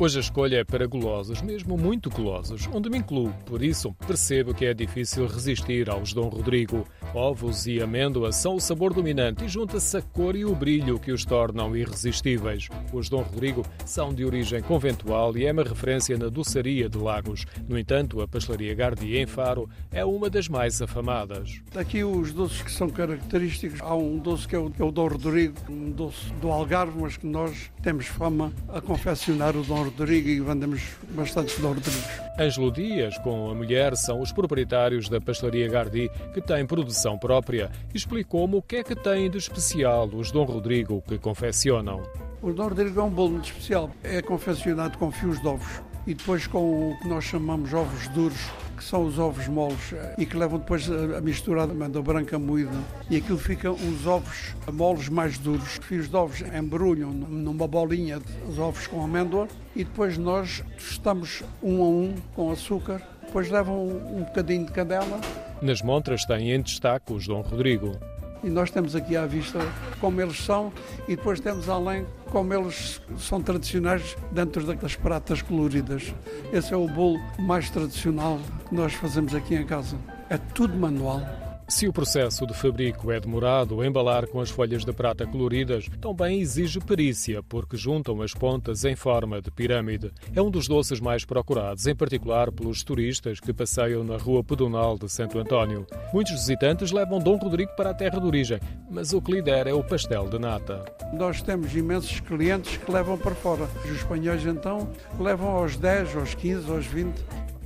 Hoje a escolha é para golosos, mesmo muito golosos, onde me incluo. Por isso, percebo que é difícil resistir aos Dom Rodrigo. Ovos e amêndoa são o sabor dominante e junta-se a cor e o brilho que os tornam irresistíveis. Os Dom Rodrigo são de origem conventual e é uma referência na doçaria de Lagos. No entanto, a pastelaria Gardi em Faro é uma das mais afamadas. Aqui os doces que são característicos, há um doce que é o, é Dom Rodrigo, um doce do Algarve, mas que nós temos fama a confeccionar o Dom Rodrigo Rodrigo e vendemos bastantes Dom Rodrigos. Ângelo Dias, com a mulher, são os proprietários da pastelaria Gardi, que tem produção própria, explicou-me o que é que têm de especial os Dom Rodrigo que confeccionam. O Dom Rodrigo é um bolo muito especial. É confeccionado com fios de ovos e depois com o que nós chamamos ovos duros, que são os ovos moles e que levam depois a mistura de amêndoa branca moída e aquilo fica uns ovos moles mais duros. Os fios de ovos embrulham numa bolinha os ovos com amêndoa e depois nós tostamos um a um com açúcar. Depois levam um bocadinho de canela. Nas montras têm em destaque os Dom Rodrigo. E nós temos aqui à vista como eles são e depois temos além como eles são tradicionais dentro daquelas pratas coloridas. Esse é o bolo mais tradicional que nós fazemos aqui em casa. É tudo manual. Se o processo de fabrico é demorado, embalar com as folhas de prata coloridas também exige perícia, porque juntam as pontas em forma de pirâmide. É um dos doces mais procurados, em particular pelos turistas que passeiam na rua pedonal de Santo António. Muitos visitantes levam Dom Rodrigo para a terra de origem, mas o que lidera é o pastel de nata. Nós temos imensos clientes que levam para fora. Os espanhóis, então, levam aos 10, aos 15, aos 20.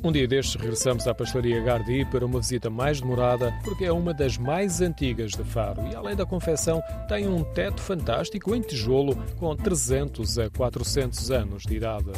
Um dia destes regressamos à pastelaria Gardi para uma visita mais demorada, porque é uma das mais antigas de Faro e, além da confecção, tem um teto fantástico em tijolo com 300 a 400 anos de idade.